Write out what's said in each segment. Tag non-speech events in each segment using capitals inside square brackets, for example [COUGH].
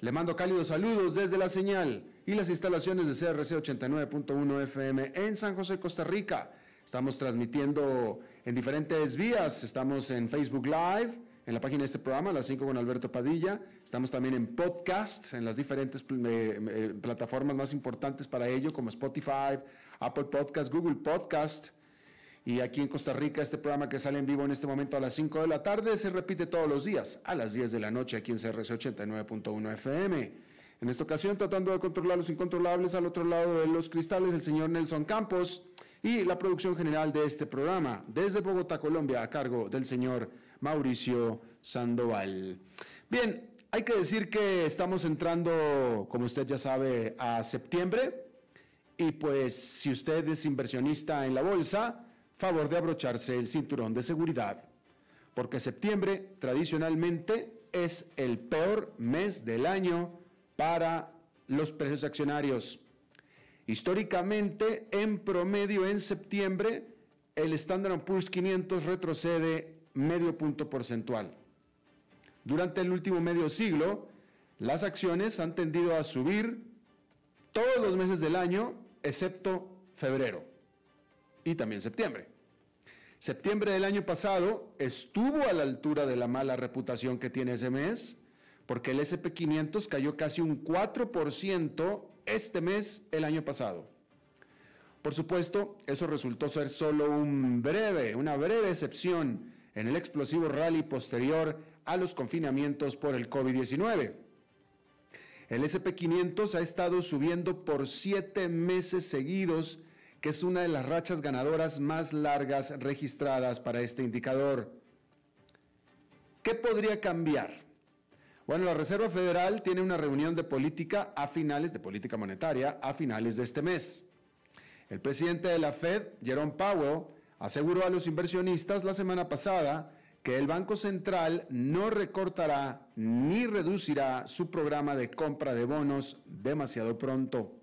Le mando cálidos saludos desde la señal y las instalaciones de CRC 89.1 FM en San José, Costa Rica. Estamos transmitiendo en diferentes vías. Estamos en Facebook Live, en la página de este programa, las 5 con Alberto Padilla. Estamos también en podcast, en las diferentes eh, eh, plataformas más importantes para ello, como Spotify, Apple Podcast, Google Podcast. Y aquí en Costa Rica, este programa que sale en vivo en este momento a las 5 de la tarde se repite todos los días a las 10 de la noche aquí en CRC 89.1 FM. En esta ocasión, tratando de controlar los incontrolables al otro lado de los cristales, el señor Nelson Campos y la producción general de este programa desde Bogotá, Colombia, a cargo del señor Mauricio Sandoval. Bien, hay que decir que estamos entrando, como usted ya sabe, a septiembre. Y pues si usted es inversionista en la bolsa, favor de abrocharse el cinturón de seguridad, porque septiembre tradicionalmente es el peor mes del año para los precios accionarios. Históricamente, en promedio en septiembre, el Standard Poor's 500 retrocede medio punto porcentual. Durante el último medio siglo, las acciones han tendido a subir todos los meses del año, excepto febrero y también septiembre. Septiembre del año pasado estuvo a la altura de la mala reputación que tiene ese mes, porque el SP500 cayó casi un 4% este mes el año pasado. Por supuesto, eso resultó ser solo un breve, una breve excepción en el explosivo rally posterior a los confinamientos por el COVID-19. El SP500 ha estado subiendo por siete meses seguidos que es una de las rachas ganadoras más largas registradas para este indicador. ¿Qué podría cambiar? Bueno, la Reserva Federal tiene una reunión de política a finales de política monetaria a finales de este mes. El presidente de la Fed, Jerome Powell, aseguró a los inversionistas la semana pasada que el Banco Central no recortará ni reducirá su programa de compra de bonos demasiado pronto.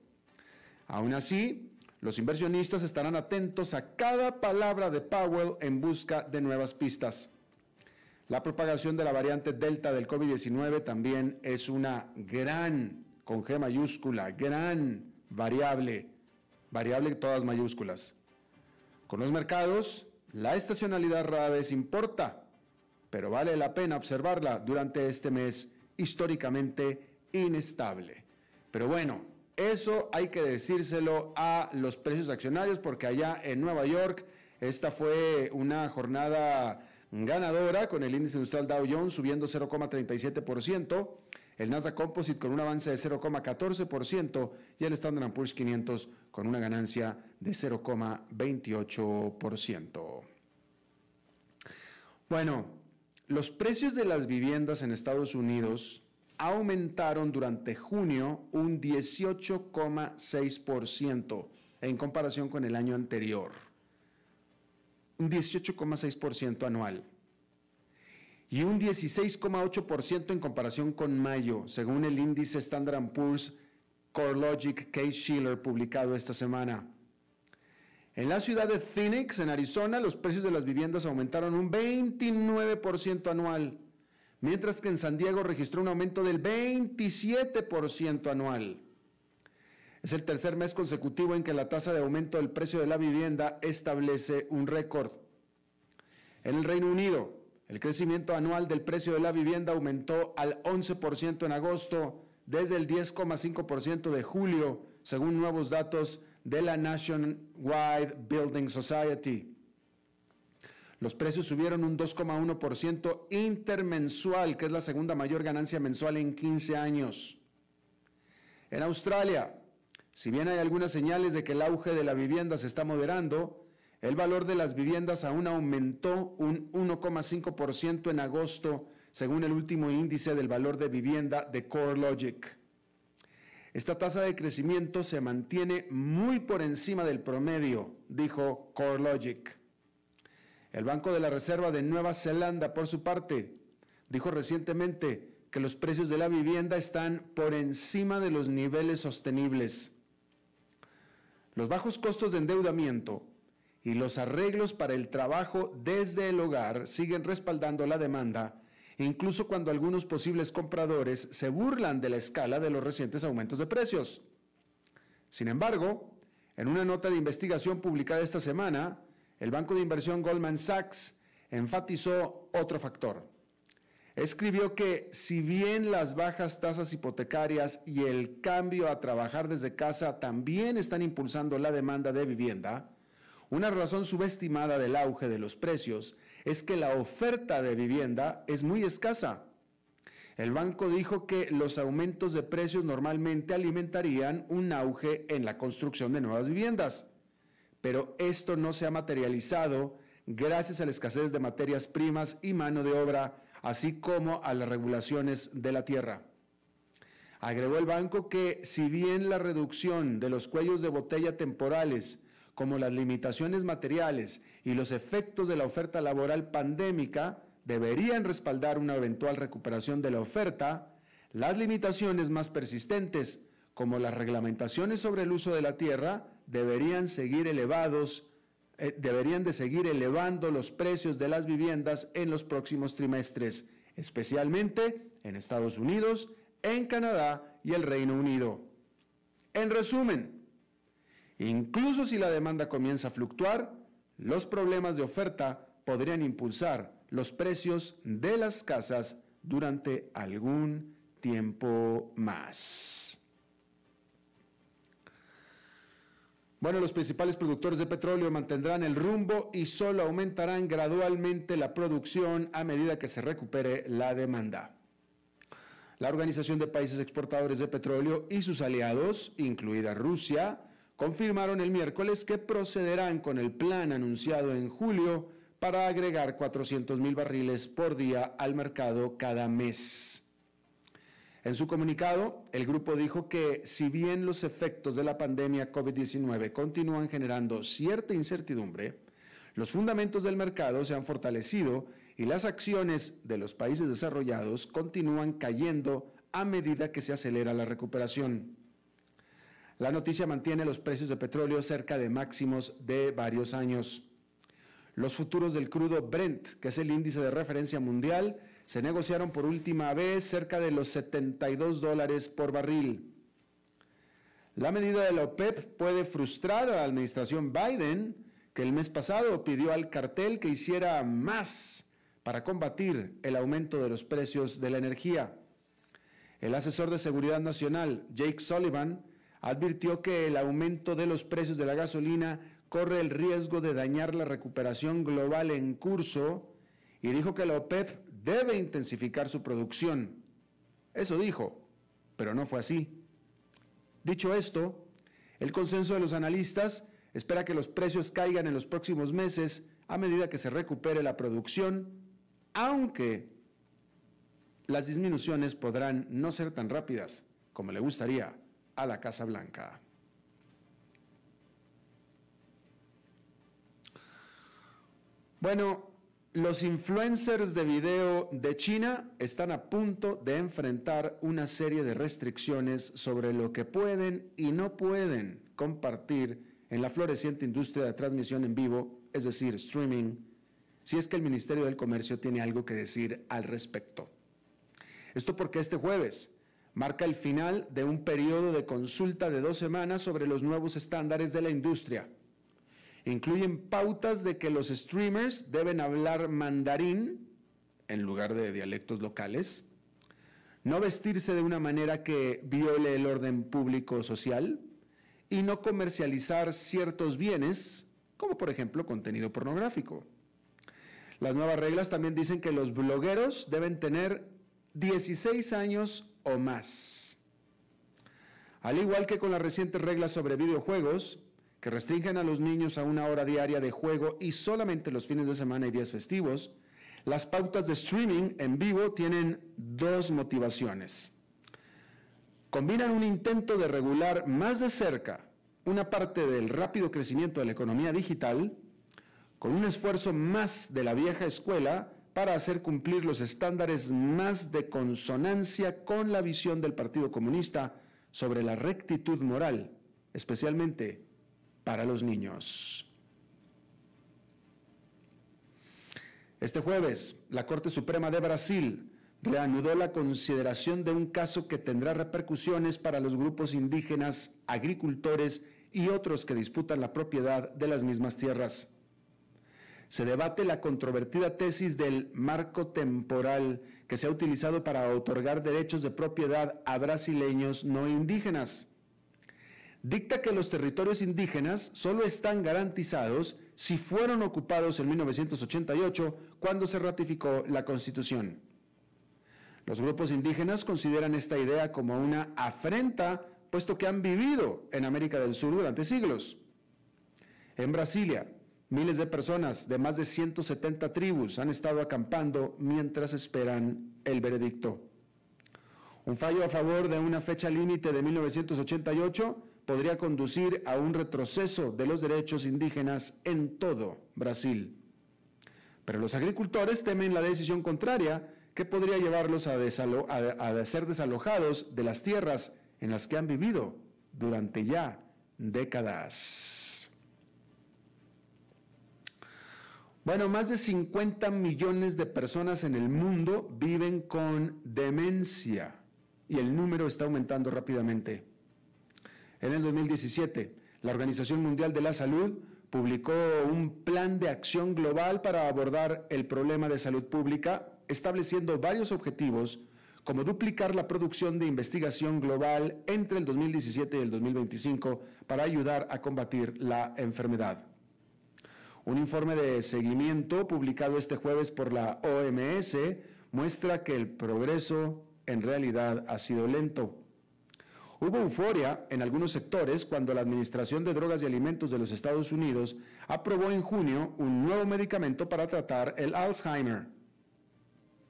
Aún así, los inversionistas estarán atentos a cada palabra de Powell en busca de nuevas pistas. La propagación de la variante Delta del COVID-19 también es una gran, con G mayúscula, gran variable, variable todas mayúsculas. Con los mercados, la estacionalidad rara vez importa, pero vale la pena observarla durante este mes históricamente inestable. Pero bueno, eso hay que decírselo a los precios accionarios porque allá en Nueva York esta fue una jornada ganadora con el índice industrial Dow Jones subiendo 0,37%, el Nasdaq Composite con un avance de 0,14% y el Standard Poor's 500 con una ganancia de 0,28%. Bueno, los precios de las viviendas en Estados Unidos aumentaron durante junio un 18,6% en comparación con el año anterior. Un 18,6% anual. Y un 16,8% en comparación con mayo, según el índice Standard Poor's CoreLogic Case Shiller publicado esta semana. En la ciudad de Phoenix, en Arizona, los precios de las viviendas aumentaron un 29% anual mientras que en San Diego registró un aumento del 27% anual. Es el tercer mes consecutivo en que la tasa de aumento del precio de la vivienda establece un récord. En el Reino Unido, el crecimiento anual del precio de la vivienda aumentó al 11% en agosto, desde el 10,5% de julio, según nuevos datos de la Nationwide Building Society. Los precios subieron un 2,1% intermensual, que es la segunda mayor ganancia mensual en 15 años. En Australia, si bien hay algunas señales de que el auge de la vivienda se está moderando, el valor de las viviendas aún aumentó un 1,5% en agosto, según el último índice del valor de vivienda de CoreLogic. Esta tasa de crecimiento se mantiene muy por encima del promedio, dijo CoreLogic. El Banco de la Reserva de Nueva Zelanda, por su parte, dijo recientemente que los precios de la vivienda están por encima de los niveles sostenibles. Los bajos costos de endeudamiento y los arreglos para el trabajo desde el hogar siguen respaldando la demanda, incluso cuando algunos posibles compradores se burlan de la escala de los recientes aumentos de precios. Sin embargo, en una nota de investigación publicada esta semana, el banco de inversión Goldman Sachs enfatizó otro factor. Escribió que si bien las bajas tasas hipotecarias y el cambio a trabajar desde casa también están impulsando la demanda de vivienda, una razón subestimada del auge de los precios es que la oferta de vivienda es muy escasa. El banco dijo que los aumentos de precios normalmente alimentarían un auge en la construcción de nuevas viviendas pero esto no se ha materializado gracias a la escasez de materias primas y mano de obra, así como a las regulaciones de la tierra. Agregó el banco que si bien la reducción de los cuellos de botella temporales, como las limitaciones materiales y los efectos de la oferta laboral pandémica, deberían respaldar una eventual recuperación de la oferta, las limitaciones más persistentes, como las reglamentaciones sobre el uso de la tierra, deberían seguir elevados, eh, deberían de seguir elevando los precios de las viviendas en los próximos trimestres, especialmente en Estados Unidos, en Canadá y el Reino Unido. En resumen, incluso si la demanda comienza a fluctuar, los problemas de oferta podrían impulsar los precios de las casas durante algún tiempo más. Bueno, los principales productores de petróleo mantendrán el rumbo y solo aumentarán gradualmente la producción a medida que se recupere la demanda. La Organización de Países Exportadores de Petróleo y sus aliados, incluida Rusia, confirmaron el miércoles que procederán con el plan anunciado en julio para agregar 400 mil barriles por día al mercado cada mes. En su comunicado, el grupo dijo que si bien los efectos de la pandemia COVID-19 continúan generando cierta incertidumbre, los fundamentos del mercado se han fortalecido y las acciones de los países desarrollados continúan cayendo a medida que se acelera la recuperación. La noticia mantiene los precios de petróleo cerca de máximos de varios años. Los futuros del crudo Brent, que es el índice de referencia mundial, se negociaron por última vez cerca de los 72 dólares por barril. La medida de la OPEP puede frustrar a la administración Biden, que el mes pasado pidió al cartel que hiciera más para combatir el aumento de los precios de la energía. El asesor de Seguridad Nacional, Jake Sullivan, advirtió que el aumento de los precios de la gasolina corre el riesgo de dañar la recuperación global en curso y dijo que la OPEP debe intensificar su producción. Eso dijo, pero no fue así. Dicho esto, el consenso de los analistas espera que los precios caigan en los próximos meses a medida que se recupere la producción, aunque las disminuciones podrán no ser tan rápidas como le gustaría a la Casa Blanca. Bueno, los influencers de video de China están a punto de enfrentar una serie de restricciones sobre lo que pueden y no pueden compartir en la floreciente industria de transmisión en vivo, es decir, streaming, si es que el Ministerio del Comercio tiene algo que decir al respecto. Esto porque este jueves marca el final de un periodo de consulta de dos semanas sobre los nuevos estándares de la industria incluyen pautas de que los streamers deben hablar mandarín en lugar de dialectos locales, no vestirse de una manera que viole el orden público social y no comercializar ciertos bienes, como por ejemplo contenido pornográfico. Las nuevas reglas también dicen que los blogueros deben tener 16 años o más. Al igual que con las recientes reglas sobre videojuegos, que restringen a los niños a una hora diaria de juego y solamente los fines de semana y días festivos, las pautas de streaming en vivo tienen dos motivaciones. Combinan un intento de regular más de cerca una parte del rápido crecimiento de la economía digital con un esfuerzo más de la vieja escuela para hacer cumplir los estándares más de consonancia con la visión del Partido Comunista sobre la rectitud moral, especialmente para los niños. Este jueves, la Corte Suprema de Brasil reanudó la consideración de un caso que tendrá repercusiones para los grupos indígenas, agricultores y otros que disputan la propiedad de las mismas tierras se debate la controvertida tesis del marco temporal que se ha utilizado para otorgar derechos de propiedad a brasileños no indígenas. Dicta que los territorios indígenas solo están garantizados si fueron ocupados en 1988, cuando se ratificó la Constitución. Los grupos indígenas consideran esta idea como una afrenta, puesto que han vivido en América del Sur durante siglos. En Brasilia, Miles de personas de más de 170 tribus han estado acampando mientras esperan el veredicto. Un fallo a favor de una fecha límite de 1988 podría conducir a un retroceso de los derechos indígenas en todo Brasil. Pero los agricultores temen la decisión contraria que podría llevarlos a, ser desalojados de las tierras en las que han vivido durante ya décadas. Bueno, más de 50 millones de personas en el mundo viven con demencia y el número está aumentando rápidamente. En el 2017, la Organización Mundial de la Salud publicó un plan de acción global para abordar el problema de salud pública, estableciendo varios objetivos como duplicar la producción de investigación global entre el 2017 y el 2025 para ayudar a combatir la enfermedad. Un informe de seguimiento publicado este jueves por la OMS muestra que el progreso en realidad ha sido lento. Hubo euforia en algunos sectores cuando la Administración de Drogas y Alimentos de los Estados Unidos aprobó en junio un nuevo medicamento para tratar el Alzheimer.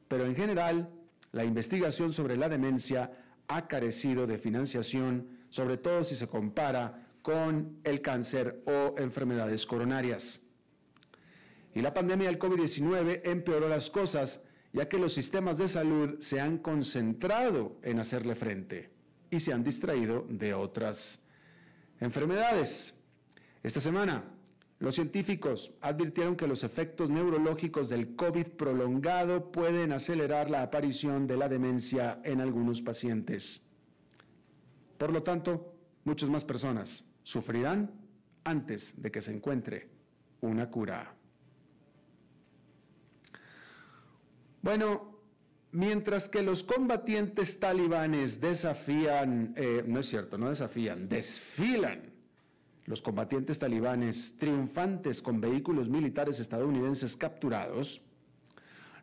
Pero en general, la investigación sobre la demencia ha carecido de financiación, sobre todo si se compara con el cáncer o enfermedades coronarias. Y la pandemia del COVID-19 empeoró las cosas, ya que los sistemas de salud se han concentrado en hacerle frente y se han distraído de otras enfermedades. Esta semana, los científicos advirtieron que los efectos neurológicos del COVID prolongado pueden acelerar la aparición de la demencia en algunos pacientes. Por lo tanto, muchas más personas sufrirán antes de que se encuentre una cura. Bueno, mientras que los combatientes talibanes desafían, eh, no es cierto, no desafían, desfilan los combatientes talibanes triunfantes con vehículos militares estadounidenses capturados,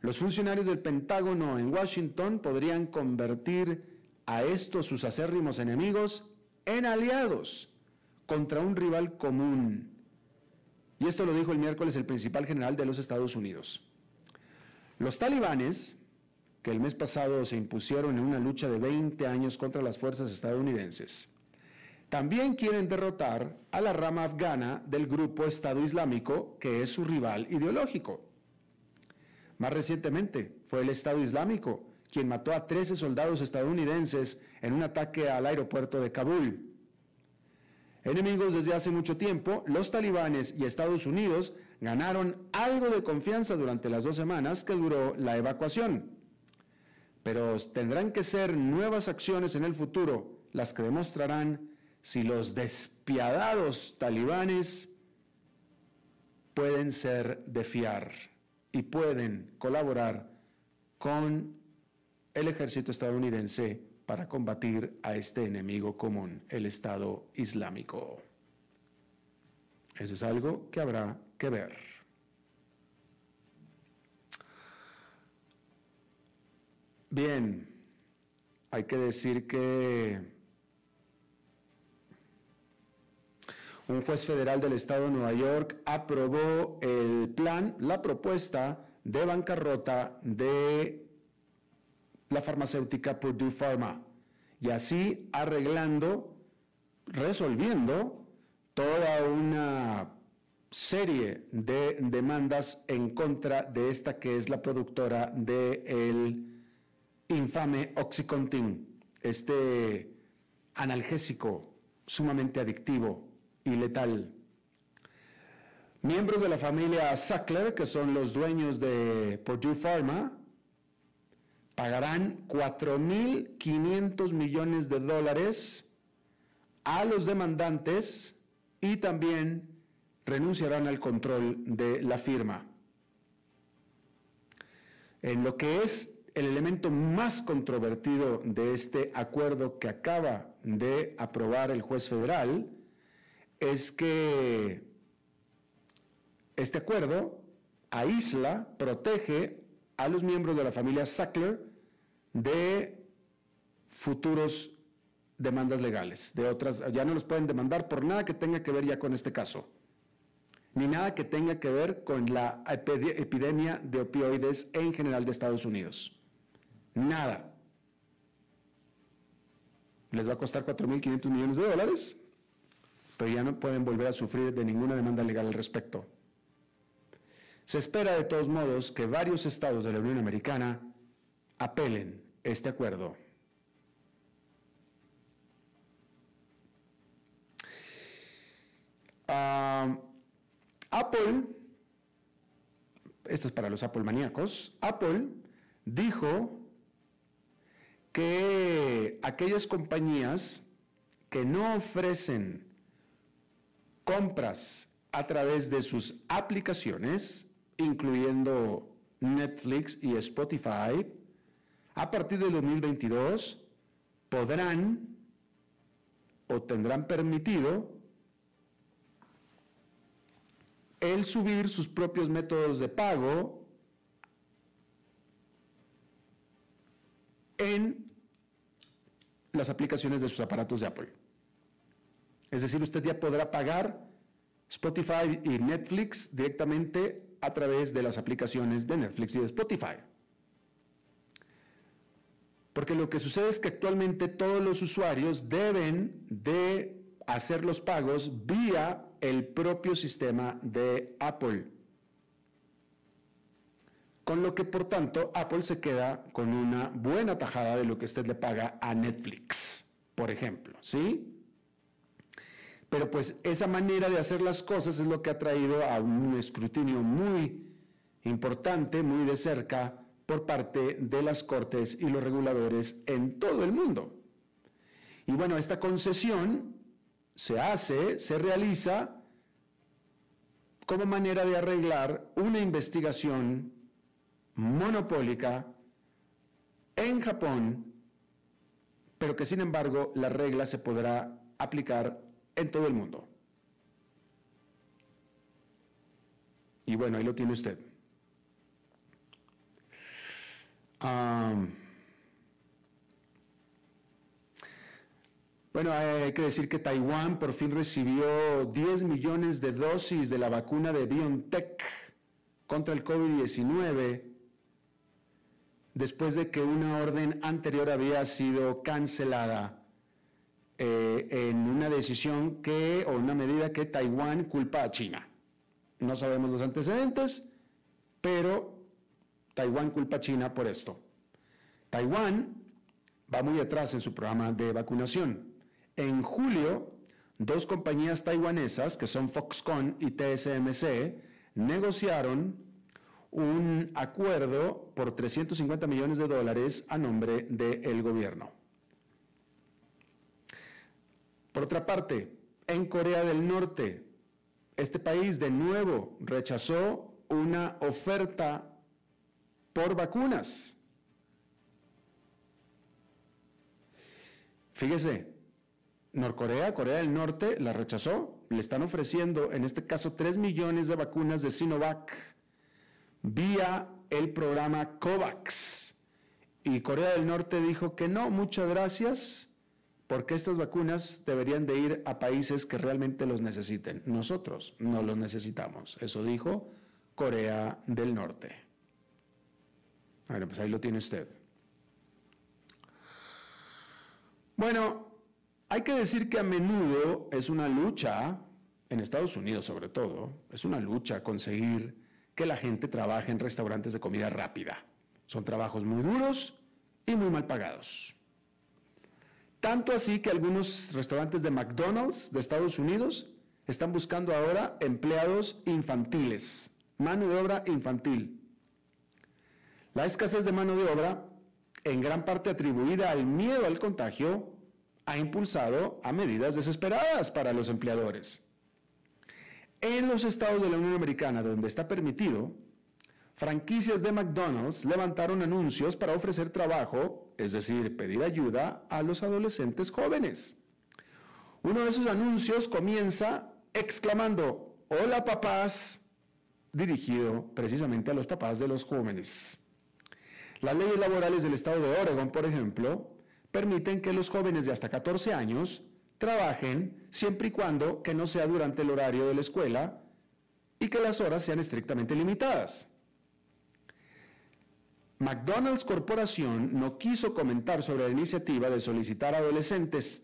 los funcionarios del Pentágono en Washington podrían convertir a estos sus acérrimos enemigos en aliados contra un rival común. Y esto lo dijo el miércoles el principal general de los Estados Unidos. Los talibanes, que el mes pasado se impusieron en una lucha de 20 años contra las fuerzas estadounidenses, también quieren derrotar a la rama afgana del grupo Estado Islámico, que es su rival ideológico. Más recientemente fue el Estado Islámico quien mató a 13 soldados estadounidenses en un ataque al aeropuerto de Kabul. Enemigos desde hace mucho tiempo, los talibanes y Estados Unidos ganaron algo de confianza durante las dos semanas que duró la evacuación. Pero tendrán que ser nuevas acciones en el futuro las que demostrarán si los despiadados talibanes pueden ser de fiar y pueden colaborar con el ejército estadounidense para combatir a este enemigo común, el Estado Islámico. Eso es algo que habrá que ver. Bien, hay que decir que un juez federal del estado de Nueva York aprobó el plan, la propuesta de bancarrota de la farmacéutica Purdue Pharma. Y así arreglando, resolviendo toda una serie de demandas en contra de esta que es la productora del el infame Oxycontin, este analgésico sumamente adictivo y letal. Miembros de la familia Sackler, que son los dueños de Purdue Pharma, pagarán 4.500 millones de dólares a los demandantes y también renunciarán al control de la firma. En lo que es el elemento más controvertido de este acuerdo que acaba de aprobar el juez federal es que este acuerdo aísla, protege a los miembros de la familia Sackler de futuros demandas legales, de otras, ya no los pueden demandar por nada que tenga que ver ya con este caso, ni nada que tenga que ver con la epidemia de opioides en general de Estados Unidos. Nada. Les va a costar 4.500 millones de dólares, pero ya no pueden volver a sufrir de ninguna demanda legal al respecto. Se espera de todos modos que varios estados de la Unión Americana apelen este acuerdo. Ah, Apple, esto es para los Apple maníacos, Apple dijo que aquellas compañías que no ofrecen compras a través de sus aplicaciones, incluyendo Netflix y Spotify, a partir del 2022 podrán o tendrán permitido el subir sus propios métodos de pago en las aplicaciones de sus aparatos de Apple. Es decir, usted ya podrá pagar Spotify y Netflix directamente a través de las aplicaciones de Netflix y de Spotify. Porque lo que sucede es que actualmente todos los usuarios deben de hacer los pagos vía el propio sistema de Apple. Con lo que, por tanto, Apple se queda con una buena tajada de lo que usted le paga a Netflix, por ejemplo, ¿sí? Pero pues esa manera de hacer las cosas es lo que ha traído a un escrutinio muy importante, muy de cerca, por parte de las cortes y los reguladores en todo el mundo. Y bueno, esta concesión se hace, se realiza como manera de arreglar una investigación monopólica en Japón, pero que sin embargo la regla se podrá aplicar en todo el mundo. Y bueno, ahí lo tiene usted. bueno, hay que decir que Taiwán por fin recibió 10 millones de dosis de la vacuna de BioNTech contra el COVID-19 después de que una orden anterior había sido cancelada eh, en una decisión que, o una medida que Taiwán culpa a China. No sabemos los antecedentes, pero Taiwán culpa a China por esto. Taiwán va muy atrás en su programa de vacunación. En julio, dos compañías taiwanesas, que son Foxconn y TSMC, negociaron un acuerdo por 350 millones de dólares a nombre del gobierno. Por otra parte, en Corea del Norte, este país de nuevo rechazó una oferta por vacunas. Fíjese, Norcorea, Corea del Norte la rechazó. Le están ofreciendo, en este caso, 3 millones de vacunas de Sinovac vía el programa COVAX. y Corea del Norte dijo que no, muchas gracias, porque estas vacunas deberían de ir a países que realmente los necesiten. Nosotros no los necesitamos. Eso dijo Corea del Norte. Bueno, pues ahí lo tiene usted. Bueno, hay que decir que a menudo es una lucha, en Estados Unidos sobre todo, es una lucha conseguir que la gente trabaje en restaurantes de comida rápida. Son trabajos muy duros y muy mal pagados. Tanto así que algunos restaurantes de McDonald's de Estados Unidos están buscando ahora empleados infantiles, mano de obra infantil. La escasez de mano de obra, en gran parte atribuida al miedo al contagio, ha impulsado a medidas desesperadas para los empleadores. En los estados de la Unión Americana, donde está permitido, franquicias de McDonald's levantaron anuncios para ofrecer trabajo, es decir, pedir ayuda a los adolescentes jóvenes. Uno de esos anuncios comienza exclamando, hola papás, dirigido precisamente a los papás de los jóvenes. Las leyes laborales del estado de Oregon, por ejemplo, permiten que los jóvenes de hasta 14 años trabajen siempre y cuando que no sea durante el horario de la escuela y que las horas sean estrictamente limitadas. McDonald's Corporación no quiso comentar sobre la iniciativa de solicitar adolescentes,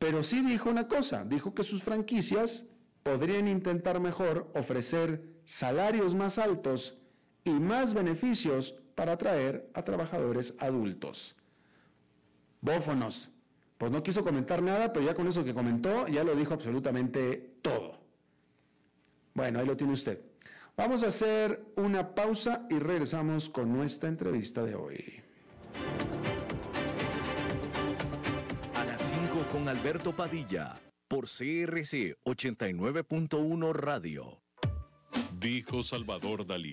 pero sí dijo una cosa, dijo que sus franquicias podrían intentar mejor ofrecer salarios más altos y más beneficios para atraer a trabajadores adultos. Bófonos, pues no quiso comentar nada, pero ya con eso que comentó, ya lo dijo absolutamente todo. Bueno, ahí lo tiene usted. Vamos a hacer una pausa y regresamos con nuestra entrevista de hoy. A las 5 con Alberto Padilla, por CRC 89.1 Radio. Dijo Salvador Dalí.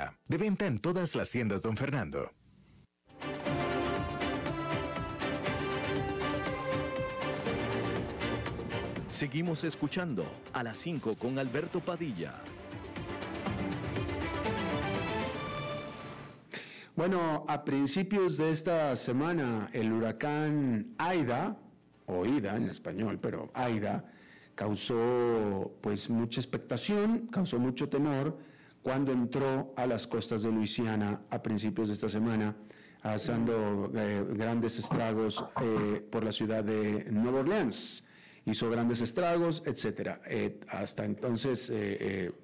De venta en todas las tiendas, don Fernando. Seguimos escuchando a las 5 con Alberto Padilla. Bueno, a principios de esta semana, el huracán Aida, o Ida en español, pero Aida, causó pues mucha expectación, causó mucho temor cuando entró a las costas de Luisiana a principios de esta semana, haciendo eh, grandes estragos eh, por la ciudad de Nueva Orleans. Hizo grandes estragos, etcétera. Eh, hasta entonces,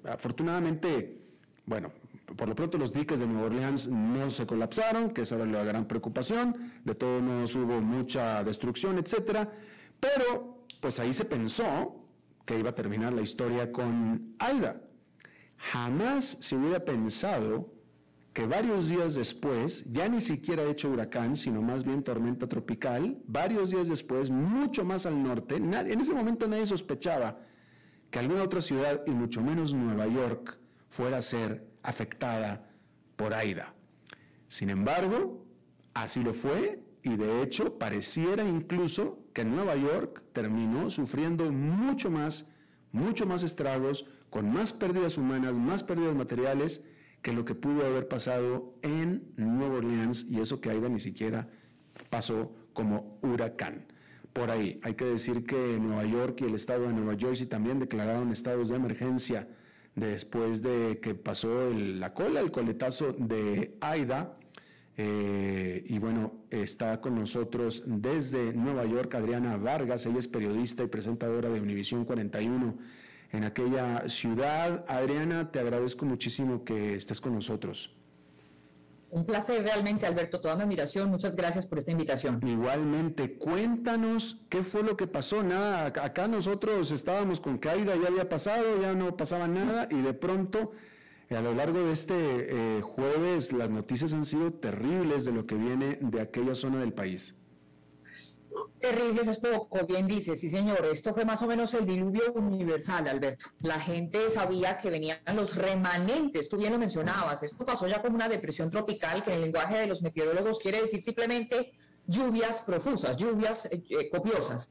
afortunadamente, bueno, por lo pronto los diques de Nueva Orleans no se colapsaron, que esa era la gran preocupación. De todos modos hubo mucha destrucción, etcétera. Pero, pues ahí se pensó que iba a terminar la historia con Aida. Jamás se hubiera pensado que varios días después, ya ni siquiera hecho huracán, sino más bien tormenta tropical, varios días después, mucho más al norte, en ese momento nadie sospechaba que alguna otra ciudad, y mucho menos Nueva York, fuera a ser afectada por Aida. Sin embargo, así lo fue, y de hecho pareciera incluso que Nueva York terminó sufriendo mucho más, mucho más estragos, con más pérdidas humanas, más pérdidas materiales que lo que pudo haber pasado en Nueva Orleans y eso que Aida ni siquiera pasó como huracán. Por ahí, hay que decir que Nueva York y el estado de Nueva Jersey también declararon estados de emergencia después de que pasó la cola, el coletazo de Aida. Eh, y bueno, está con nosotros desde Nueva York Adriana Vargas, ella es periodista y presentadora de Univisión 41 en aquella ciudad. Adriana, te agradezco muchísimo que estés con nosotros. Un placer realmente, Alberto, toda mi admiración. Muchas gracias por esta invitación. Igualmente, cuéntanos qué fue lo que pasó. Nada, acá nosotros estábamos con caída, ya había pasado, ya no pasaba nada y de pronto a lo largo de este eh, jueves las noticias han sido terribles de lo que viene de aquella zona del país. Terribles es poco, bien dice, sí señor, esto fue más o menos el diluvio universal, Alberto. La gente sabía que venían los remanentes, tú bien lo mencionabas, esto pasó ya como una depresión tropical, que en el lenguaje de los meteorólogos quiere decir simplemente lluvias profusas, lluvias eh, eh, copiosas.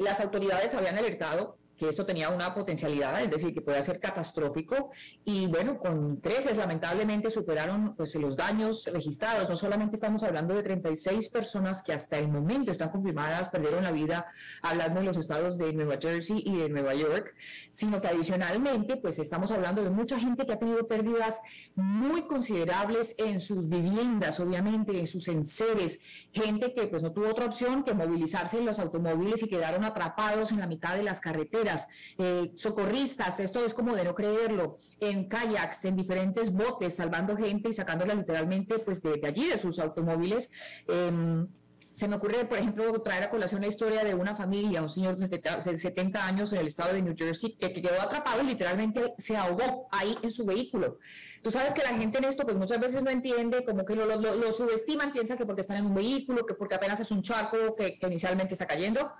las autoridades habían alertado que esto tenía una potencialidad, es decir, que podía ser catastrófico. Y bueno, con creces lamentablemente superaron pues los daños registrados, no solamente estamos hablando de 36 personas que hasta el momento están confirmadas perdieron la vida hablando de los estados de Nueva Jersey y de Nueva York, sino que adicionalmente pues estamos hablando de mucha gente que ha tenido pérdidas muy considerables en sus viviendas, obviamente en sus enseres, gente que pues no tuvo otra opción que movilizarse en los automóviles y quedaron atrapados en la mitad de las carreteras eh, socorristas, esto es como de no creerlo, en kayaks, en diferentes botes, salvando gente y sacándola literalmente pues de, allí, de sus automóviles. Em, se me ocurre, por ejemplo, traer a colación la historia de una familia, un señor de 70 años en el estado de New Jersey, que quedó atrapado y literalmente se ahogó ahí en su vehículo. Tú sabes que la gente en esto pues muchas veces no entiende, como que lo, lo, subestiman, piensa que porque están en un vehículo, que porque apenas es un charco que, inicialmente está cayendo,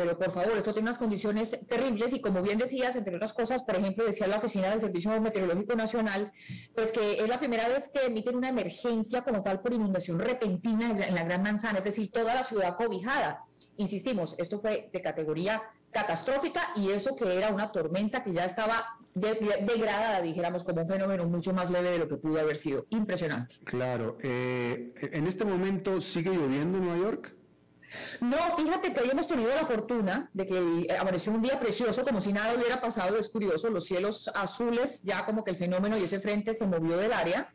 pero por favor, esto tiene unas condiciones terribles y como bien decías, entre otras cosas, por ejemplo, decía la Oficina del Servicio Meteorológico Nacional, pues que es la primera vez que emiten una emergencia como tal por inundación repentina en la Gran Manzana, es decir, toda la ciudad cobijada. Insistimos, esto fue de categoría catastrófica y eso que era una tormenta que ya estaba degradada, dijéramos, como un fenómeno mucho más leve de lo que pudo haber sido. Impresionante. Claro. Eh, ¿En este momento sigue lloviendo en Nueva York? No, fíjate que hoy hemos tenido la fortuna de que apareció un día precioso, como si nada hubiera pasado, es curioso, los cielos azules, ya como que el fenómeno y ese frente se movió del área.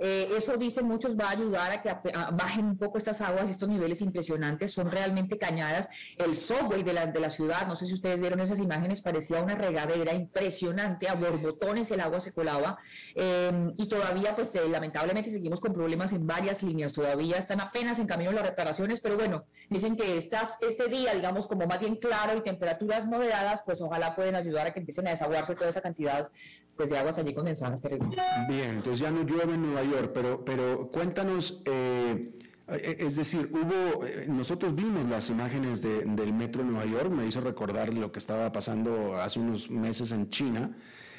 Eh, eso dicen muchos va a ayudar a que bajen un poco estas aguas, estos niveles impresionantes, son realmente cañadas. El subway de la, de la ciudad, no sé si ustedes vieron esas imágenes, parecía una regadera impresionante, a borbotones el agua se colaba em, y todavía pues eh, lamentablemente seguimos con problemas en varias líneas, todavía están apenas en camino las reparaciones, pero bueno, dicen que estas, este día, digamos como más bien claro y temperaturas moderadas, pues ojalá pueden ayudar a que empiecen a desaguarse toda esa cantidad pues de aguas allí condensadas terrible. Bien, entonces ya no llueve en Nueva York, pero, pero cuéntanos, eh, eh, es decir, hubo, eh, nosotros vimos las imágenes del metro de Nueva York, me hizo recordar lo que estaba pasando hace unos meses en China.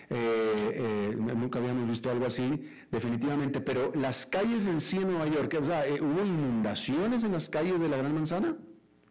nunca habíamos visto algo así, definitivamente, pero las calles en sí en Nueva York, o sea, ¿hubo inundaciones en las calles de la Gran Manzana?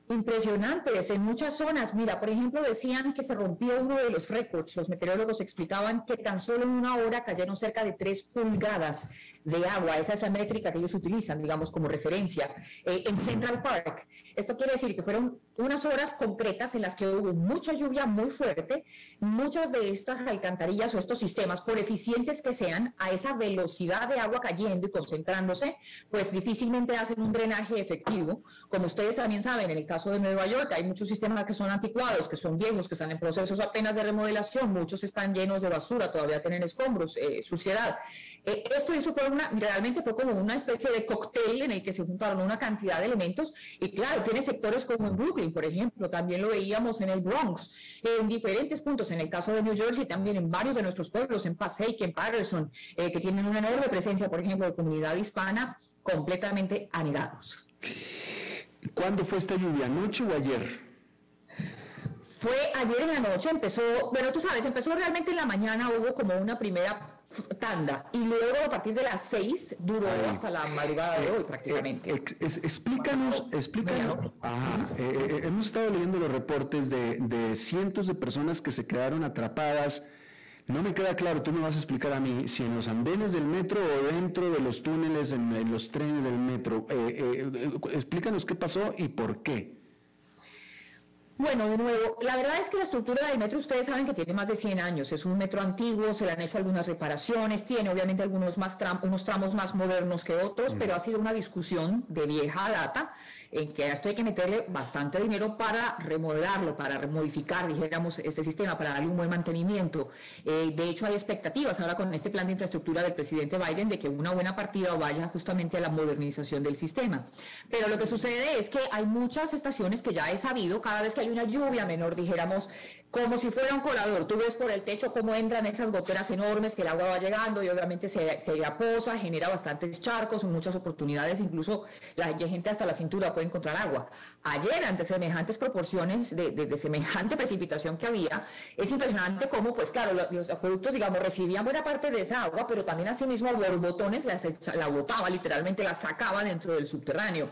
Impresionantes en muchas zonas. Mira, por ejemplo, decían que se rompió uno de los récords. Los meteorólogos explicaban que tan solo en una hora cayeron cerca de tres pulgadas de agua. Esa es la métrica que ellos utilizan, digamos, como referencia. Eh, en Central Park, esto quiere decir que fueron unas horas concretas en las que hubo mucha lluvia muy fuerte. Muchas de estas alcantarillas o estos sistemas, por eficientes que sean, a esa velocidad de agua cayendo y concentrándose, pues difícilmente hacen un drenaje efectivo. Como ustedes también saben, en el caso de Nueva York hay muchos sistemas que son anticuados, que son viejos, que están en procesos apenas de remodelación. Muchos están llenos de basura, todavía tienen escombros, eh, suciedad. Eh, esto hizo fue una, realmente fue como una especie de cóctel en el que se juntaron una cantidad de elementos y claro, tiene sectores como en Brooklyn, por ejemplo, también lo veíamos en el Bronx, en diferentes puntos, en el caso de New Jersey, también en varios de nuestros pueblos, en Passaic, en Patterson, eh, que tienen una enorme presencia, por ejemplo, de comunidad hispana, completamente anegados. ¿Cuándo fue esta lluvia, anoche o ayer? Fue ayer en la noche, empezó, bueno, tú sabes, empezó realmente en la mañana, hubo como una primera tanda y luego a partir de las seis duró hasta la madrugada de hoy prácticamente. Eh, explícanos, explícanos. Eh, eh, hemos estado leyendo los reportes de, cientos de personas que se quedaron atrapadas. No me queda claro, tú me vas a explicar a mí, si en los andenes del metro o dentro de los túneles, en, los trenes del metro. explícanos qué pasó y por qué. Bueno, de nuevo, la verdad es que la estructura del metro, ustedes saben que tiene más de 100 años, es un metro antiguo, se le han hecho algunas reparaciones, tiene obviamente algunos más unos tramos más modernos que otros, pero ha sido una discusión de vieja data en que esto hay que meterle bastante dinero para remodelarlo, para remodificar, dijéramos, este sistema, para darle un buen mantenimiento. Eh, de hecho, hay expectativas ahora con este plan de infraestructura del presidente Biden de que una buena partida vaya justamente a la modernización del sistema. Pero lo que sucede es que hay muchas estaciones que ya he sabido, cada vez que hay una lluvia menor, dijéramos, como si fuera un colador. Tú ves por el techo cómo entran esas goteras enormes que el agua va llegando y obviamente se, se aposa, genera bastantes charcos, muchas oportunidades, incluso la gente hasta la cintura puede encontrar agua. Ayer, ante semejantes proporciones de, semejante precipitación que había, es impresionante cómo, pues claro, los, acueductos, digamos, recibían buena parte de esa agua, pero también asimismo borbotones la, la botaba, literalmente la sacaba dentro del subterráneo.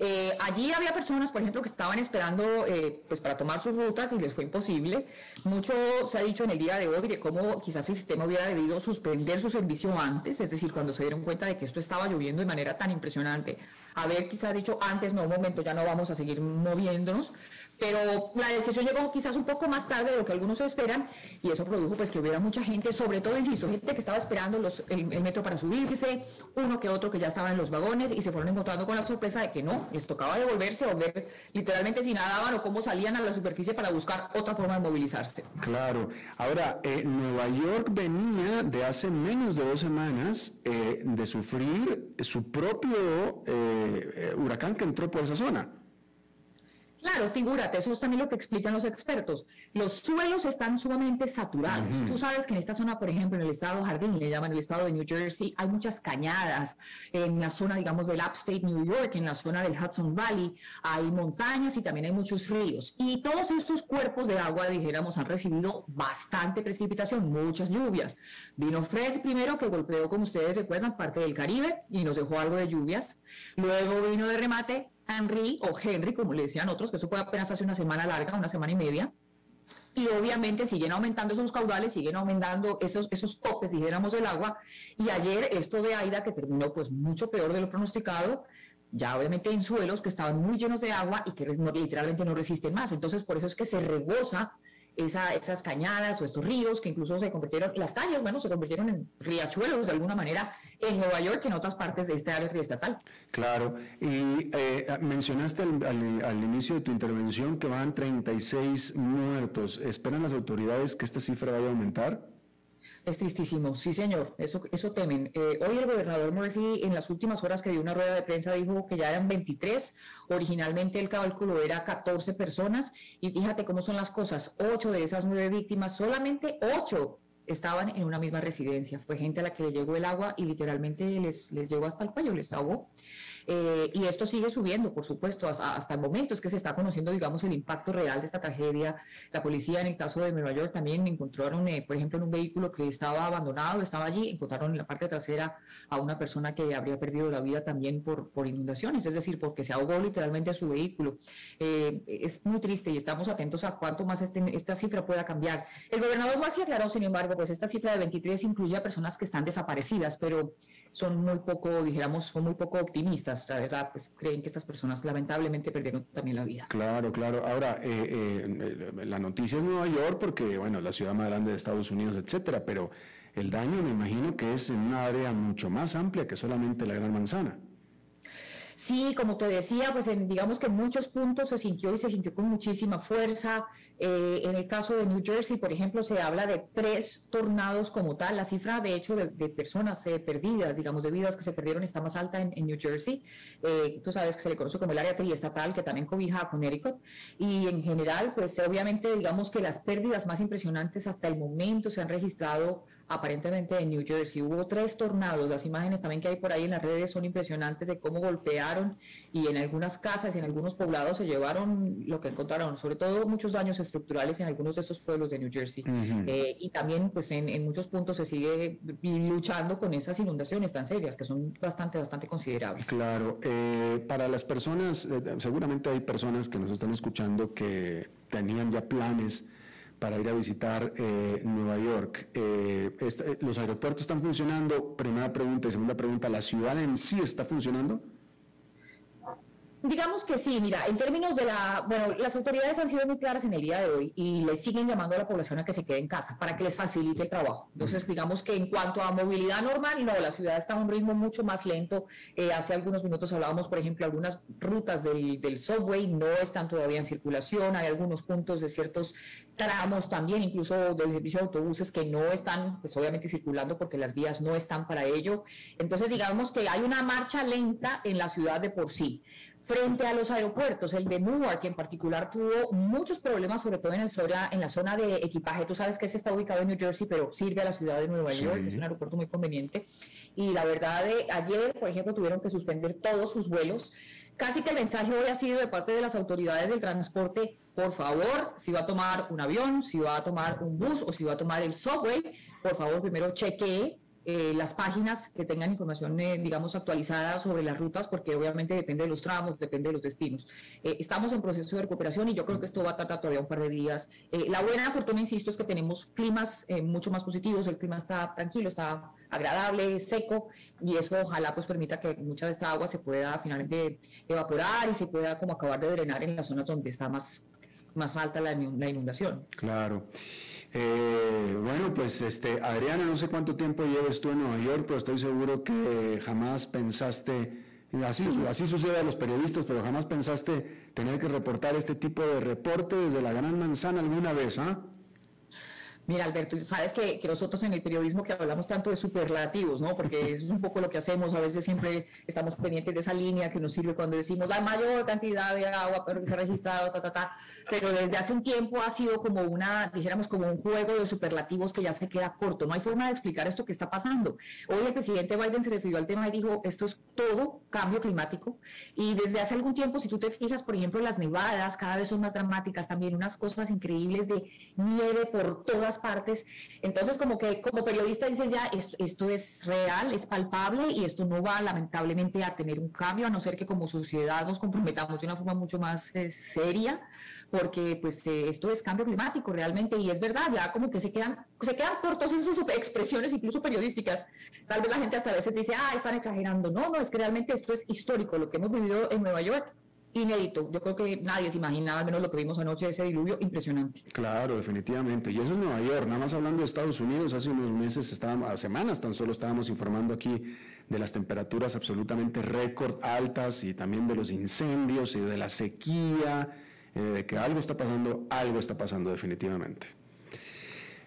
Eh, allí había personas, por ejemplo, que estaban esperando eh, pues para tomar sus rutas y les fue imposible. Mucho se ha dicho en el día de hoy de cómo quizás el sistema hubiera debido suspender su servicio antes, es decir, cuando se dieron cuenta de que esto estaba lloviendo de manera tan impresionante. Haber quizás dicho antes, no, un momento, ya no vamos a seguir moviéndonos, pero la decisión llegó quizás un poco más tarde de lo que algunos esperan y eso produjo pues que hubiera mucha gente, sobre todo, insisto, gente que estaba esperando los, el, metro para subirse, uno que otro que ya estaba en los vagones y se fueron encontrando con la sorpresa de que no, les tocaba devolverse o literalmente si nadaban o cómo salían a la superficie para buscar otra forma de movilizarse. Claro. Ahora, eh, Nueva York venía de hace menos de dos semanas eh, de sufrir su propio eh, huracán que entró por esa zona. Claro, figúrate, eso es también lo que explican los expertos. Los suelos están sumamente saturados. Tú sabes que en esta zona, por ejemplo, en el estado Jardín, le llaman el estado de New Jersey, hay muchas cañadas. En la zona, digamos, del upstate New York, en la zona del Hudson Valley, hay montañas y también hay muchos ríos. Y todos estos cuerpos de agua, dijéramos, han recibido bastante precipitación, muchas lluvias. Vino Fred primero, que golpeó, como ustedes recuerdan, parte del Caribe y nos dejó algo de lluvias. Luego vino de remate Henry o Henry, como le decían otros, que eso fue apenas hace una semana larga, una semana y media. Y obviamente siguen aumentando esos caudales, siguen aumentando esos, esos topes, dijéramos, del agua. Y ayer esto de Aida, que terminó pues mucho peor de lo pronosticado, ya obviamente en suelos que estaban muy llenos de agua y que literalmente no resisten más. Entonces, por eso es que se rebosa esas cañadas o estos ríos que incluso se convirtieron, las calles, bueno, se convirtieron en riachuelos de alguna manera en Nueva York y en otras partes de este área estatal. Claro, y eh, mencionaste al, al, inicio de tu intervención que van 36 muertos. ¿Esperan las autoridades que esta cifra vaya a aumentar? Es tristísimo, sí señor, eso, eso temen. Eh, hoy el gobernador Murphy en las últimas horas que dio una rueda de prensa dijo que ya eran 23, originalmente el cálculo era 14 personas. Y fíjate cómo son las cosas, 8 de esas 9 víctimas, solamente 8 estaban en una misma residencia, fue gente a la que le llegó el agua y literalmente les, les llegó hasta el cuello, les ahogó. Eh, y esto sigue subiendo, por supuesto, hasta, el momento es que se está conociendo, digamos, el impacto real de esta tragedia. La policía, en el caso de Nueva York, también encontraron, eh, por ejemplo, en un vehículo que estaba abandonado, estaba allí, encontraron en la parte trasera a una persona que habría perdido la vida también por, por inundaciones, es decir, porque se ahogó literalmente a su vehículo. Eh, es muy triste y estamos atentos a cuánto más este, esta cifra pueda cambiar. El gobernador Murphy aclaró, sin embargo, pues esta cifra de 23 incluye a personas que están desaparecidas, pero son muy poco, dijéramos, son muy poco optimistas, la verdad, pues creen que estas personas lamentablemente perdieron también la vida. Claro, claro. Ahora, eh, eh, la noticia es Nueva York porque, bueno, la ciudad más grande de Estados Unidos, etcétera, pero el daño me imagino que es en una área mucho más amplia que solamente la Gran Manzana. Sí, como te decía, pues en, digamos que en muchos puntos se sintió y se sintió con muchísima fuerza. Eh, en el caso de New Jersey, por ejemplo, se habla de tres tornados como tal. La cifra, de hecho, de, personas eh, perdidas, digamos, de vidas que se perdieron está más alta en, New Jersey. Eh, tú sabes que se le conoce como el área triestatal, que también cobija a Connecticut. Y en general, pues obviamente, digamos que las pérdidas más impresionantes hasta el momento se han registrado aparentemente en New Jersey. Hubo tres tornados, las imágenes también que hay por ahí en las redes son impresionantes de cómo golpearon y en algunas casas y en algunos poblados se llevaron lo que encontraron, sobre todo muchos daños estructurales en algunos de estos pueblos de New Jersey. Eh, y también pues en, muchos puntos se sigue luchando con esas inundaciones tan serias que son bastante, bastante considerables. Claro, eh, para las personas, eh, seguramente hay personas que nos están escuchando que tenían ya planes para ir a visitar eh, Nueva York. Eh, eh, ¿Los aeropuertos están funcionando? Primera pregunta. Y segunda pregunta, ¿la ciudad en sí está funcionando? Digamos que sí, mira, en términos de la, bueno, las autoridades han sido muy claras en el día de hoy y le siguen llamando a la población a que se quede en casa para que les facilite el trabajo. Entonces, digamos que en cuanto a movilidad normal, no, la ciudad está a un ritmo mucho más lento. Eh, hace algunos minutos hablábamos, por ejemplo, algunas rutas del, del subway no están todavía en circulación, hay algunos puntos de ciertos tramos también, incluso del servicio de autobuses que no están, pues obviamente circulando porque las vías no están para ello. Entonces, digamos que hay una marcha lenta en la ciudad de por sí frente a los aeropuertos. El de Newark en particular tuvo muchos problemas, sobre todo en, el zona, en la zona de equipaje. Tú sabes que ese está ubicado en New Jersey, pero sirve a la ciudad de Nueva York, es un aeropuerto muy conveniente. Y la verdad, de, ayer, por ejemplo, tuvieron que suspender todos sus vuelos. Casi que el mensaje hoy ha sido de parte de las autoridades del transporte, por favor, si va a tomar un avión, si va a tomar un bus o si va a tomar el subway, por favor, primero chequee eh, las páginas que tengan información, eh, digamos, actualizada sobre las rutas, porque obviamente depende de los tramos, depende de los destinos. Eh, estamos en proceso de recuperación y yo creo que esto va a tardar todavía un par de días. la buena fortuna, insisto, es que tenemos climas mucho más positivos, el clima está tranquilo, está agradable, seco, y eso ojalá pues permita que mucha de esta agua se pueda finalmente evaporar y se pueda como acabar de drenar en las zonas donde está más, más alta la, inundación. Claro. Eh, bueno, pues este, Adriana, no sé cuánto tiempo lleves tú en Nueva York, pero estoy seguro que jamás pensaste, así, así sucede a los periodistas, pero jamás pensaste tener que reportar este tipo de reporte desde la Gran Manzana alguna vez, ¿ah? Mira, Alberto, sabes que, nosotros en el periodismo que hablamos tanto de superlativos, ¿no? Porque eso es un poco lo que hacemos, a veces siempre estamos pendientes de esa línea que nos sirve cuando decimos la mayor cantidad de agua pero que se ha registrado, ta, ta, ta. Pero desde hace un tiempo ha sido como una, dijéramos, como un juego de superlativos que ya se queda corto. No hay forma de explicar esto que está pasando. Hoy el presidente Biden se refirió al tema y dijo, esto es todo cambio climático. Y desde hace algún tiempo, si tú te fijas, por ejemplo, las nevadas cada vez son más dramáticas, también unas cosas increíbles de nieve por todas partes. Entonces, como que como periodista dices ya, esto, es real, es palpable y esto no va lamentablemente a tener un cambio, a no ser que como sociedad nos comprometamos de una forma mucho más eh, seria, porque pues eh, esto es cambio climático realmente y es verdad, ya como que se quedan, se quedan cortos en sus expresiones, incluso periodísticas. Tal vez la gente hasta a veces dice, ah, están exagerando. No, no, es que realmente esto es histórico, lo que hemos vivido en Nueva York inédito. Yo creo que nadie se imaginaba, al menos lo que vimos anoche, ese diluvio impresionante. Claro, definitivamente. Y eso es Nueva York. Nada más hablando de Estados Unidos, hace unos meses, estábamos, semanas tan solo estábamos informando aquí de las temperaturas absolutamente récord altas y también de los incendios y de la sequía, eh, de que algo está pasando, algo está pasando definitivamente.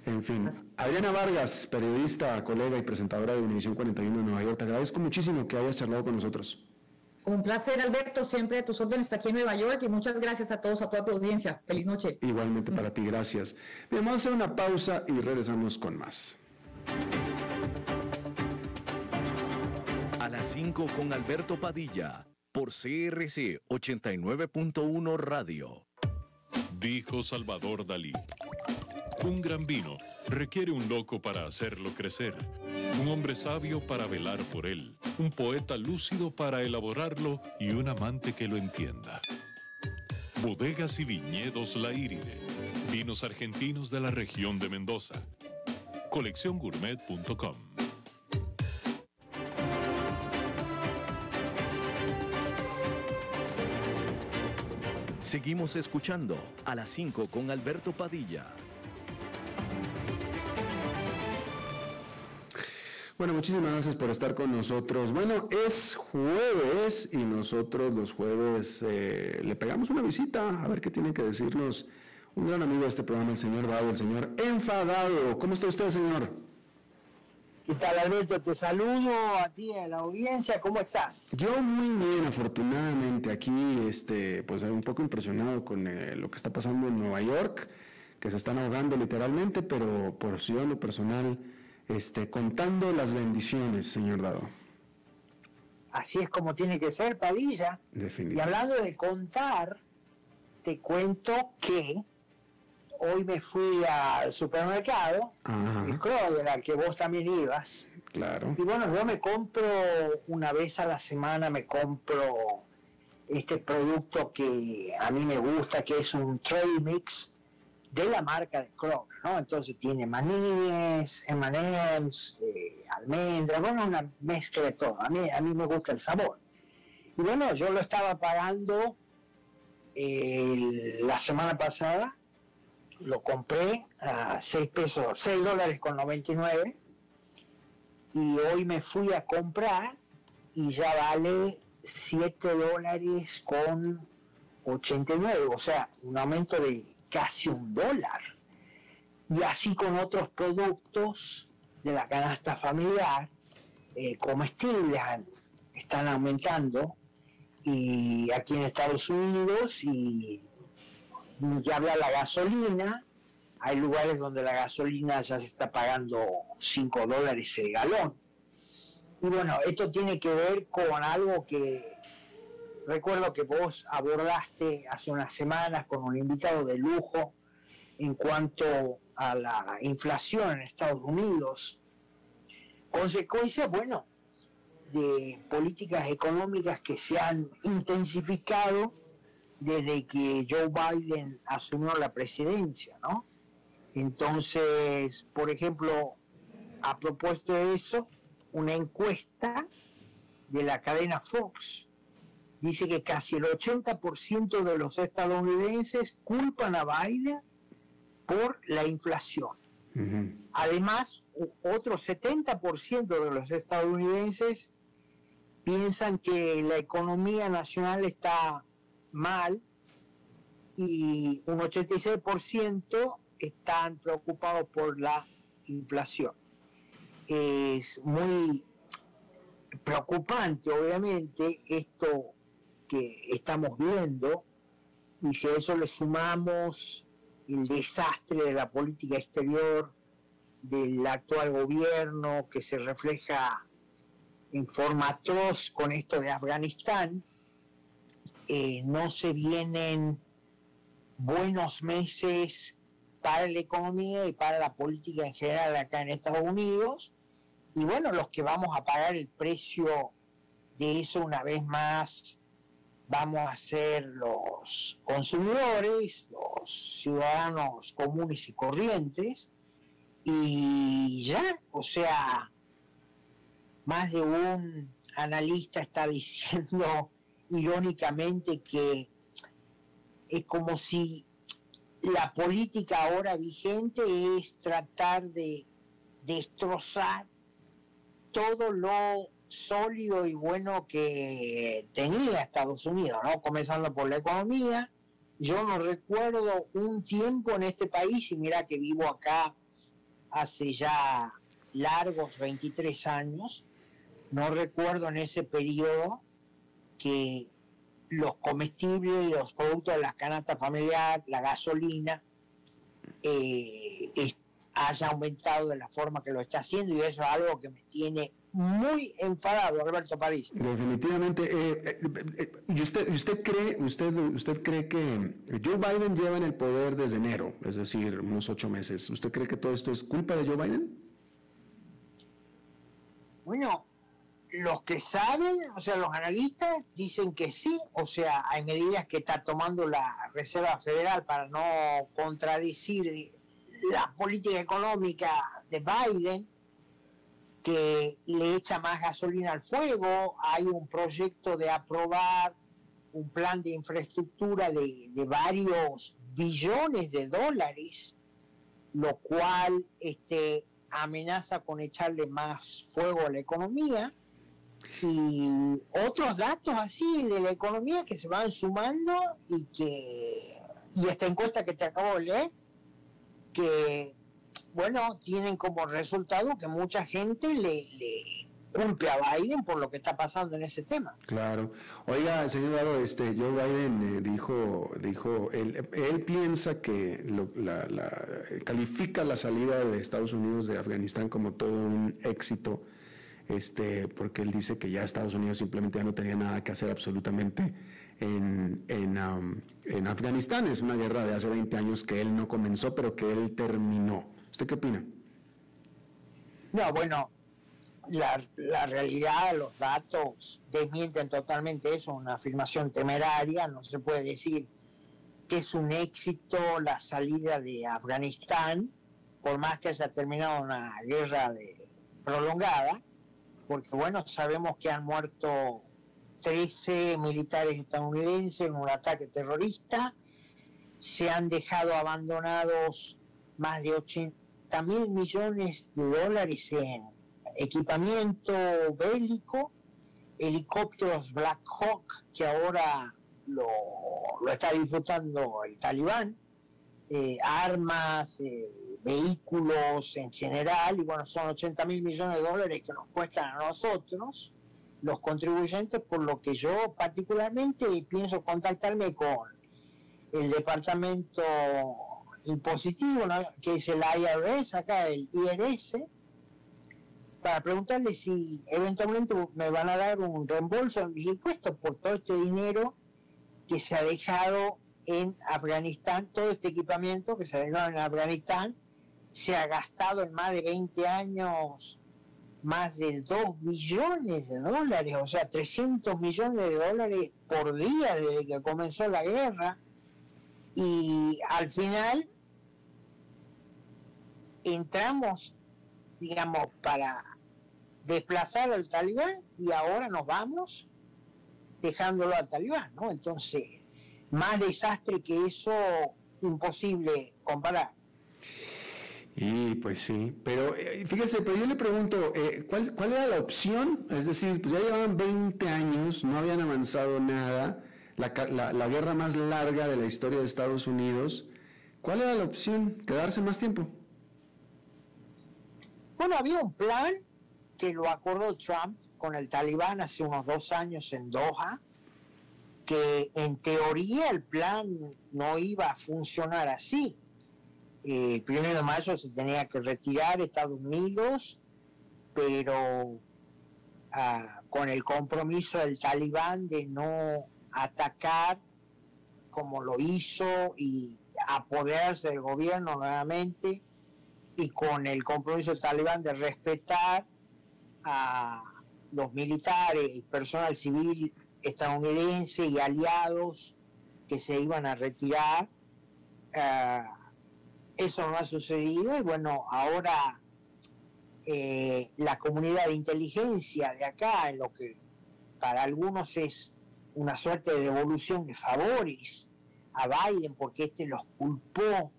En fin, Adriana Vargas, periodista, colega y presentadora de Univisión 41 de Nueva York, te agradezco muchísimo que hayas charlado con nosotros. Un placer, Alberto, siempre a tus órdenes aquí en Nueva York y muchas gracias a todos, a toda tu audiencia. Feliz noche. Igualmente para ti, gracias. Bien, vamos a hacer una pausa y regresamos con más. A las 5 con Alberto Padilla, por CRC 89.1 Radio. Dijo Salvador Dalí. Un gran vino requiere un loco para hacerlo crecer, un hombre sabio para velar por él un poeta lúcido para elaborarlo y un amante que lo entienda. Bodegas y viñedos La Iride, vinos argentinos de la región de Mendoza. Colecciongourmet.com Seguimos escuchando a las 5 con Alberto Padilla. Bueno, muchísimas gracias por estar con nosotros. Bueno, es jueves y nosotros los jueves eh, le pegamos una visita a ver qué tiene que decirnos un gran amigo de este programa, el señor Dado, el señor Enfadado. ¿Cómo está usted, señor? ¿Qué tal, Alberto? Te saludo a ti, a la audiencia. ¿Cómo estás? Yo muy bien, afortunadamente. Aquí, este, pues un poco impresionado con eh, lo que está pasando en Nueva York, que se están ahogando literalmente, pero por yo lo personal este, contando las bendiciones, señor Dado. Así es como tiene que ser, Padilla. Y hablando de contar, te cuento que hoy me fui al supermercado, el Kroger, al que vos también ibas. Claro. Y bueno, yo me compro una vez a la semana, me compro este producto que a mí me gusta, que es un trail mix de la marca de Kroger, ¿no? Entonces tiene manilles, M&M's, eh, almendras, bueno, una mezcla de todo. A mí, a mí me gusta el sabor. Y bueno, yo lo estaba pagando la semana pasada, lo compré a 6 pesos, 6 dólares con 99 y hoy me fui a comprar y ya vale 7 dólares con 89, o sea, un aumento de casi un dólar. Y así con otros productos de la canasta familiar, eh, comestibles, están aumentando. Y aquí en Estados Unidos, y ya habla la gasolina, hay lugares donde la gasolina ya se está pagando 5 dólares el galón. Y bueno, esto tiene que ver con algo que recuerdo que vos abordaste hace unas semanas con un invitado de lujo en cuanto a la inflación en Estados Unidos. Consecuencia, bueno, de políticas económicas que se han intensificado desde que Joe Biden asumió la presidencia, ¿no? Entonces, por ejemplo, a propósito de eso, una encuesta de la cadena Fox dice que casi el 80% de los estadounidenses culpan a Biden por la inflación. Además, otro 70% de los estadounidenses piensan que la economía nacional está mal y un 86% están preocupados por la inflación. Es muy preocupante, obviamente, esto que estamos viendo, y si a eso le sumamos el desastre de la política exterior del actual gobierno que se refleja en forma atroz con esto de Afganistán, eh, no se vienen buenos meses para la economía y para la política en general acá en Estados Unidos. Y bueno, los que vamos a pagar el precio de eso una vez más vamos a ser los consumidores, los ciudadanos comunes y corrientes. Y ya, o sea, más de un analista está [LAUGHS] diciendo irónicamente que es como si la política ahora vigente es tratar de destrozar todo lo sólido y bueno que tenía Estados Unidos, ¿no? Comenzando por la economía. Yo no recuerdo un tiempo en este país, y mira que vivo acá hace ya largos 23 años, no recuerdo en ese periodo que los comestibles, los productos de la canasta familiar, la gasolina, eh, haya aumentado de la forma que lo está haciendo y eso es algo que me tiene muy enfadado, Alberto París. Definitivamente. Eh, eh, eh, ¿y usted, usted, cree, usted, ¿Usted cree que Joe Biden lleva en el poder desde enero, es decir, unos ocho meses? ¿Usted cree que todo esto es culpa de Joe Biden? Bueno, los que saben, o sea, los analistas dicen que sí, o sea, hay medidas que está tomando la Reserva Federal para no contradecir la política económica de Biden, que le echa más gasolina al fuego, hay un proyecto de aprobar un plan de infraestructura de, varios billones de dólares, lo cual este, amenaza con echarle más fuego a la economía. Y otros datos así de la economía que se van sumando y que y esta encuesta que te acabo de leer que bueno tienen como resultado que mucha gente le, le culpe a Biden por lo que está pasando en ese tema. Claro. Oiga, señor Dado, este, Joe Biden eh, dijo, dijo, él, él piensa que la, la, califica la salida de Estados Unidos de Afganistán como todo un éxito este, porque él dice que ya Estados Unidos simplemente ya no tenía nada que hacer absolutamente en, en, um, en Afganistán. Es una guerra de hace 20 años que él no comenzó, pero que él terminó. ¿Usted qué opina? No, bueno, la, realidad, los datos desmienten totalmente eso, una afirmación temeraria, no se puede decir que es un éxito la salida de Afganistán, por más que haya terminado una guerra prolongada, porque bueno, sabemos que han muerto 13 militares estadounidenses en un ataque terrorista. Se han dejado abandonados más de 80 mil millones de dólares en equipamiento bélico, helicópteros Black Hawk que ahora lo, está disfrutando el talibán, eh, armas, eh, vehículos en general, y bueno, son 80 mil millones de dólares que nos cuestan a nosotros, los contribuyentes, por lo que yo particularmente pienso contactarme con el departamento impositivo, que es el IRS, acá el IRS, para preguntarle si eventualmente me van a dar un reembolso de impuestos por todo este dinero que se ha dejado en Afganistán, todo este equipamiento que se ha dejado en Afganistán, se ha gastado en más de 20 años más de 2 millones de dólares, o sea, 300 millones de dólares por día desde que comenzó la guerra. Y al final entramos, digamos, para desplazar al talibán y ahora nos vamos dejándolo al talibán, ¿no? Entonces, más desastre que eso, imposible comparar. Y pues sí, pero eh, fíjese, pero yo le pregunto, eh, ¿cuál, ¿cuál era la opción? Es decir, pues ya llevaban 20 años, no habían avanzado nada, la, guerra más larga de la historia de Estados Unidos. ¿Cuál era la opción? ¿Quedarse más tiempo? Bueno, había un plan que lo acordó Trump con el talibán hace unos dos años en Doha, que en teoría el plan no iba a funcionar así. El primero de mayo se tenía que retirar Estados Unidos, pero ah, con el compromiso del talibán de no atacar como lo hizo y apoderarse del gobierno nuevamente y con el compromiso del talibán de respetar a los militares y personal civil estadounidense y aliados que se iban a retirar. Eh, eso no ha sucedido y bueno, ahora eh, la comunidad de inteligencia de acá, en lo que para algunos es una suerte de devolución de favores a Biden porque este los culpó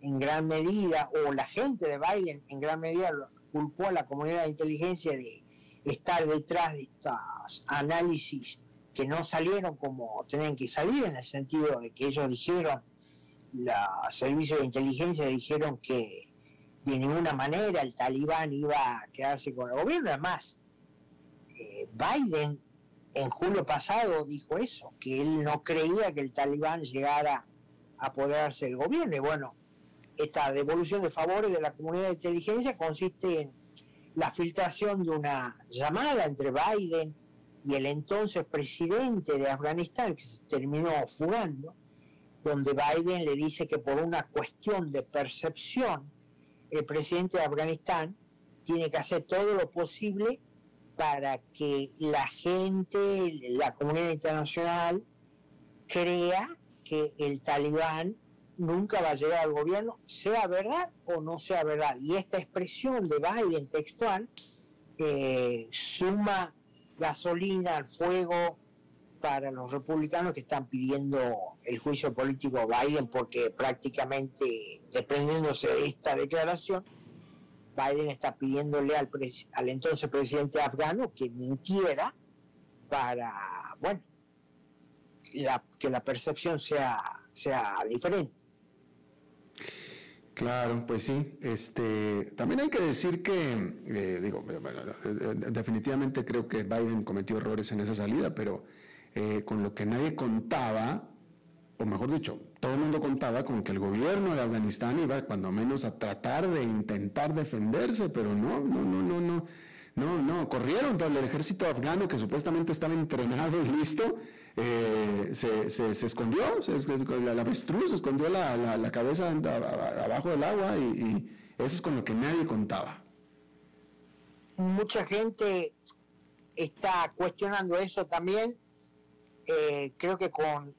en gran medida, o la gente de Biden en gran medida culpó a la comunidad de inteligencia de estar detrás de estos análisis que no salieron como tenían que salir, en el sentido de que ellos dijeron, los servicios de inteligencia dijeron que de ninguna manera el talibán iba a quedarse con el gobierno. Además, eh, Biden en julio pasado dijo eso, que él no creía que el talibán llegara a apoderarse del gobierno. Y bueno, esta devolución de favores de la comunidad de inteligencia consiste en la filtración de una llamada entre Biden y el entonces presidente de Afganistán, que terminó fugando, donde Biden le dice que por una cuestión de percepción, el presidente de Afganistán tiene que hacer todo lo posible para que la gente, la comunidad internacional, crea que el talibán nunca va a llegar al gobierno, sea verdad o no sea verdad. Y esta expresión de Biden textual eh, suma gasolina al fuego para los republicanos que están pidiendo el juicio político a Biden porque prácticamente, dependiéndose de esta declaración, Biden está pidiéndole al, al entonces presidente afgano que mintiera para, bueno, que la percepción sea, sea diferente. Claro, pues sí. Este, también hay que decir que, eh, digo, eh, eh, definitivamente creo que Biden cometió errores en esa salida, pero con lo que nadie contaba, o mejor dicho, todo el mundo contaba con que el gobierno de Afganistán iba, cuando menos, a tratar de intentar defenderse, pero no, no, no, no, no, no, no, corrieron todo el ejército afgano que supuestamente estaba entrenado y listo eh, se, se, escondió, la, avestruz se escondió la, cabeza abajo del agua y, eso es con lo que nadie contaba. Mucha gente está cuestionando eso también. Eh, creo que con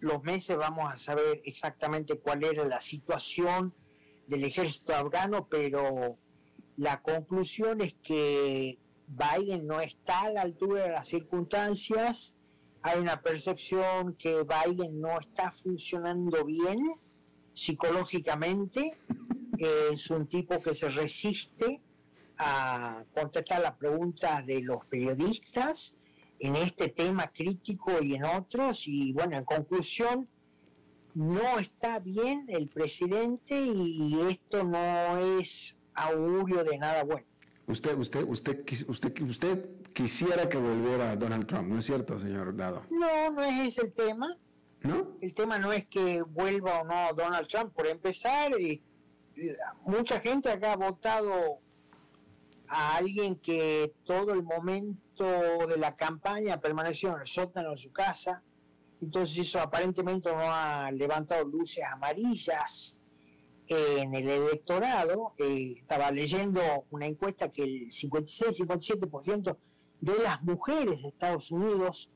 los meses vamos a saber exactamente cuál era la situación del ejército afgano, pero la conclusión es que Biden no está a la altura de las circunstancias. Hay una percepción que Biden no está funcionando bien psicológicamente, es un tipo que se resiste a contestar las preguntas de los periodistas en este tema crítico y en otros, y bueno, en conclusión, no está bien el presidente y esto no es augurio de nada bueno. Usted, usted, usted, usted, usted quisiera que volviera Donald Trump, ¿no es cierto, señor Dado? No, no es ese el tema. ¿No? El tema no es que vuelva o no Donald Trump. Por empezar, y, mucha gente acá ha votado a alguien que todo el momento de la campaña permaneció en el sótano de su casa. Entonces eso aparentemente no ha levantado luces amarillas en el electorado. Eh, estaba leyendo una encuesta que el 56-57% de las mujeres de Estados Unidos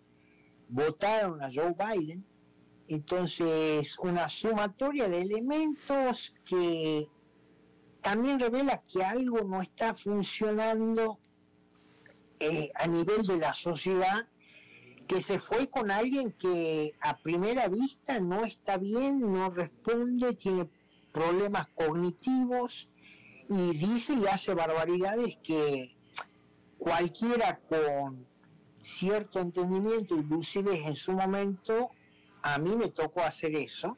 votaron a Joe Biden. Entonces, una sumatoria de elementos que también revela que algo no está funcionando eh, a nivel de la sociedad, que se fue con alguien que a primera vista no está bien, no responde, tiene problemas cognitivos y dice y hace barbaridades que cualquiera con cierto entendimiento y lucidez en su momento, a mí me tocó hacer eso,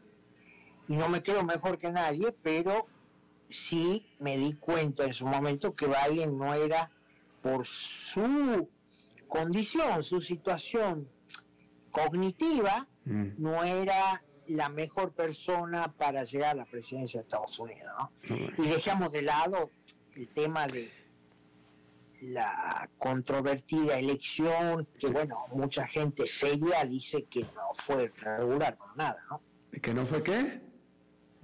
y no me creo mejor que nadie, pero sí me di cuenta en su momento que Biden no era por su condición, su situación cognitiva, mm. no era la mejor persona para llegar a la presidencia de Estados Unidos. Y dejamos de lado el tema de la controvertida elección, que bueno, mucha gente seria dice que no fue regular por nada, ¿no? ¿Que no fue qué?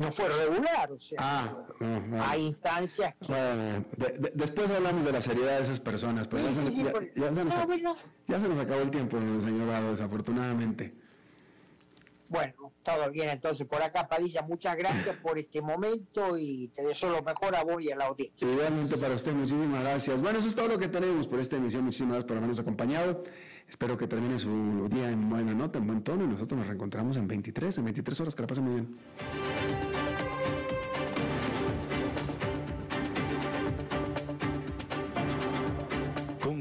No fue regular, o sea, ah, hay instancias que... después hablamos de la seriedad de esas personas, pero ya, se, nos, acabó el tiempo, señor Vado, desafortunadamente. Bueno, todo bien entonces por acá, Padilla, muchas gracias por este momento y te deseo lo mejor a vos y a la audiencia. Igualmente para usted, muchísimas gracias. Bueno, eso es todo lo que tenemos por esta emisión, muchísimas gracias por habernos acompañado. Espero que termine su día en buena nota, en buen tono y nosotros nos reencontramos en 23, en 23 horas, que la pasen muy bien.